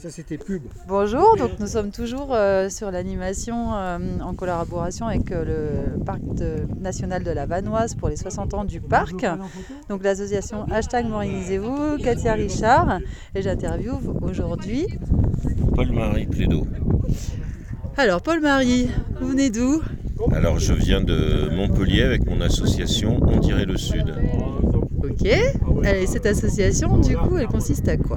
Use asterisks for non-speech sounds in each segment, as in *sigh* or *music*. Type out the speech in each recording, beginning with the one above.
Ça, c'était pub. Bonjour, donc nous sommes toujours euh, sur l'animation euh, en collaboration avec euh, le Parc national de la Vanoise pour les 60 ans du parc. Donc l'association Hashtag Morisez-vous, Katia Richard. Et j'interviewe aujourd'hui Paul-Marie Plédo. Alors, Paul-Marie, vous venez d'où? Alors, je viens de Montpellier avec mon association On dirait le Sud. Ok. Et cette association, du coup, elle consiste à quoi?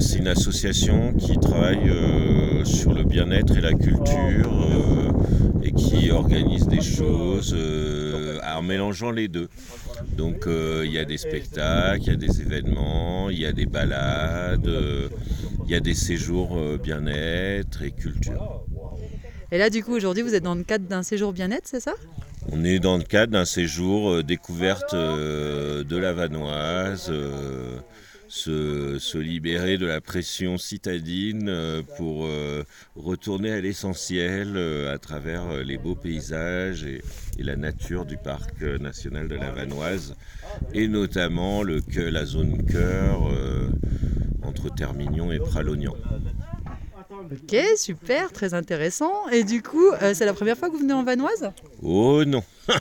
C'est une association qui travaille euh, sur le bien-être et la culture euh, et qui organise des choses euh, en mélangeant les deux. Donc euh, il y a des spectacles, il y a des événements, il y a des balades, euh, il y a des séjours euh, bien-être et culture. Et là, du coup, aujourd'hui, vous êtes dans le cadre d'un séjour bien-être, c'est ça? On est dans le cadre d'un séjour euh, découverte euh, de la Vanoise, euh, se, se libérer de la pression citadine euh, pour euh, retourner à l'essentiel euh, à travers les beaux paysages et, et la nature du parc national de la Vanoise, et notamment le, la zone cœur entre Termignon et Pralognan. Ok, super, très intéressant. Et du coup, euh, c'est la première fois que vous venez en Vanoise? Oh non *laughs*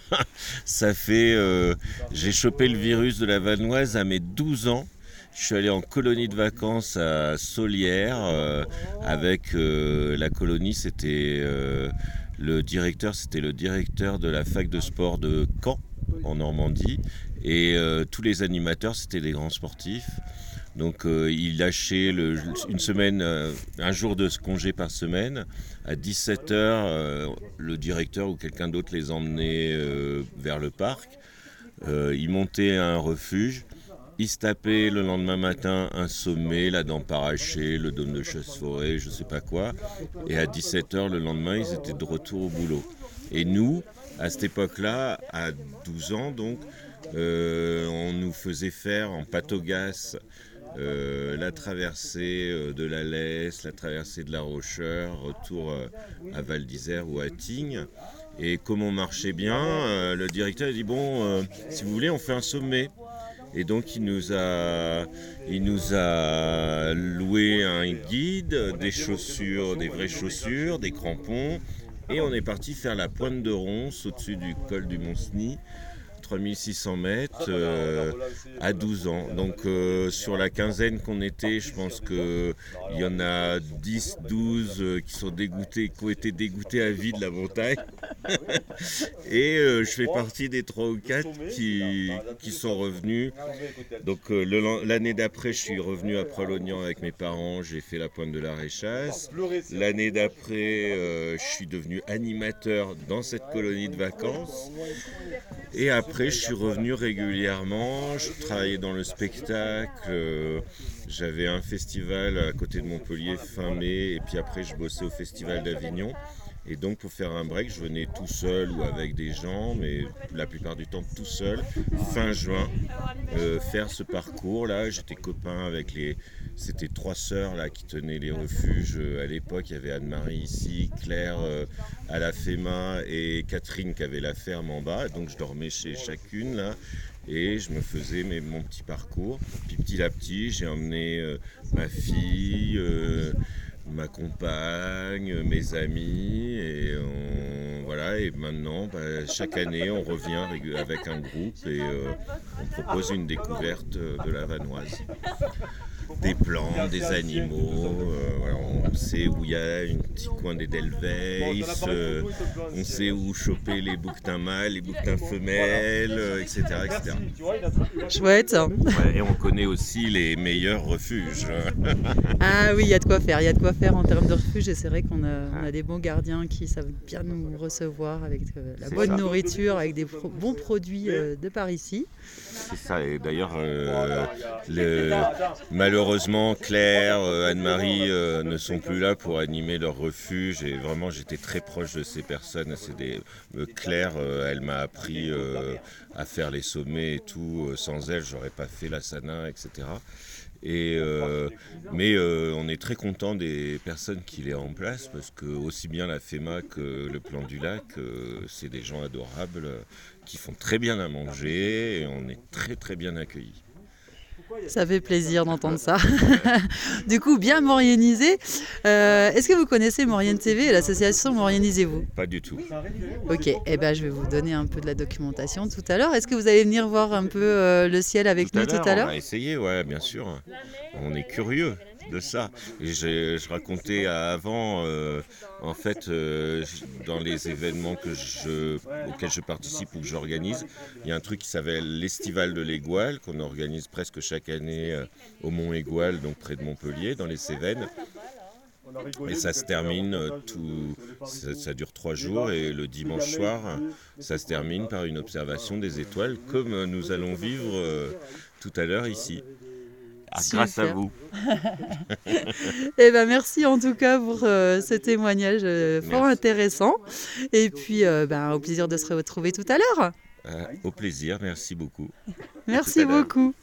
Ça fait... euh, J'ai chopé le virus de la Vanoise à mes 12 ans. Je suis allé en colonie de vacances à Solière euh, avec euh, la colonie, c'était euh, le directeur, c'était le directeur de la fac de sport de Caen en Normandie et tous les animateurs c'était des grands sportifs. Donc il lâchait le- une semaine, un jour de congé par semaine. À 17h, le directeur ou quelqu'un d'autre les emmenait vers le parc. Ils montaient à un refuge. Ils se le lendemain matin un sommet, la dent parachée, le dôme de chasse-forêt, je sais pas quoi. Et à 17h le lendemain, ils étaient de retour au boulot. Et nous, à cette époque-là, à 12 ans donc, euh, on nous faisait faire en patogas euh, la traversée euh, de la Lesse, la traversée de la Rocheur, retour euh, à Val d'Isère ou à Tignes. Et comme on marchait bien, le directeur a dit bon, si vous voulez, on fait un sommet. Et donc il nous a, il nous a loué un guide, des chaussures, des vraies chaussures, des crampons, et on est parti faire la pointe de Ronce au-dessus du col du Mont-Cenis. 3600 mètres euh, à 12 ans. Donc euh, sur la quinzaine qu'on était, je pense qu'il y en a 10, 12 euh, qui sont dégoûtés, qui ont été dégoûtés à vie de la montagne. *laughs* Et euh, je fais partie des 3 ou 4 qui, qui sont revenus. Donc euh, l'année d'après, je suis revenu à Prolognan avec mes parents, j'ai fait la pointe de la Réchasse. L'année d'après, euh, je suis devenu animateur dans cette colonie de vacances. Et après, je suis revenu régulièrement. Je travaillais dans le spectacle. J'avais un festival à côté de Montpellier fin mai. Et puis après, je bossais au festival d'Avignon. Et donc, pour faire un break, je venais tout seul ou avec des gens, mais la plupart du temps tout seul, fin juin, euh, faire ce parcours-là. J'étais copain avec les. C'était trois sœurs là qui tenaient les refuges. Euh, À l'époque, il y avait Anne-Marie ici, Claire euh, à la FEMA et Catherine qui avait la ferme en bas. Donc, je dormais chez chacune là. Et je me faisais mes- mon petit parcours. Puis petit à petit, j'ai emmené euh, ma fille, euh, ma compagne, mes amis. Et on- voilà. Et maintenant, bah, chaque année, on revient avec un groupe et euh, on propose une découverte de la Vanoise. Des plantes, des animaux. euh, voilà, on sait où il y a un petit coin des Delweiss. euh, on sait où choper les bouquetins mâles, les bouquetins femelles, etc., etc. Chouette. Ouais, et on connaît aussi les meilleurs refuges. *laughs* Ah oui, il y a de quoi faire. Il y a de quoi faire en termes de refuge. Et c'est vrai qu'on a, on a des bons gardiens qui savent bien nous recevoir avec euh, la bonne ça. nourriture, avec des pro- bons produits euh, de par ici. C'est ça, et d'ailleurs, euh, le- malheureusement, Claire, euh, Anne-Marie euh, ne sont plus là pour animer leur refuge, et vraiment, j'étais très proche de ces personnes. Euh, Claire, elle m'a appris à faire les sommets et tout. Sans elle, j'aurais pas fait la Sana, etc. Et, mais on est très content des personnes qu'il est en place parce que aussi bien la FEMA que le plan du lac, c'est des gens adorables qui font très bien à manger et on est très très bien accueillis. Ça fait plaisir d'entendre ça. *laughs* du coup, bien morianisé. Euh, Est-ce que vous connaissez Maurienne TV et l'association Maurianisez-vous Pas du tout. Ok, eh ben, je vais vous donner un peu de la documentation tout à l'heure. Est-ce que vous allez venir voir un peu euh, le ciel avec nous tout à On l'heure? va essayer, ouais, bien sûr. On est curieux de ça. Je racontais avant, euh, en fait, euh, dans les événements auxquels je participe ou que j'organise, il y a un truc qui s'appelle l'Estival de l'Égoile, qu'on organise presque chaque année euh, au Mont Égoile, donc près de Montpellier, dans les Cévennes. Et ça se termine tout. Ça, dure trois jours et le dimanche soir, ça se termine par une observation des étoiles, comme nous allons vivre tout à l'heure ici. Ah, grâce à vous. *laughs* Eh ben, merci en tout cas pour euh, ce témoignage euh, fort Merci. intéressant. Et puis, euh, ben, au plaisir de se retrouver tout à l'heure. Au plaisir, merci beaucoup. *laughs* Merci beaucoup.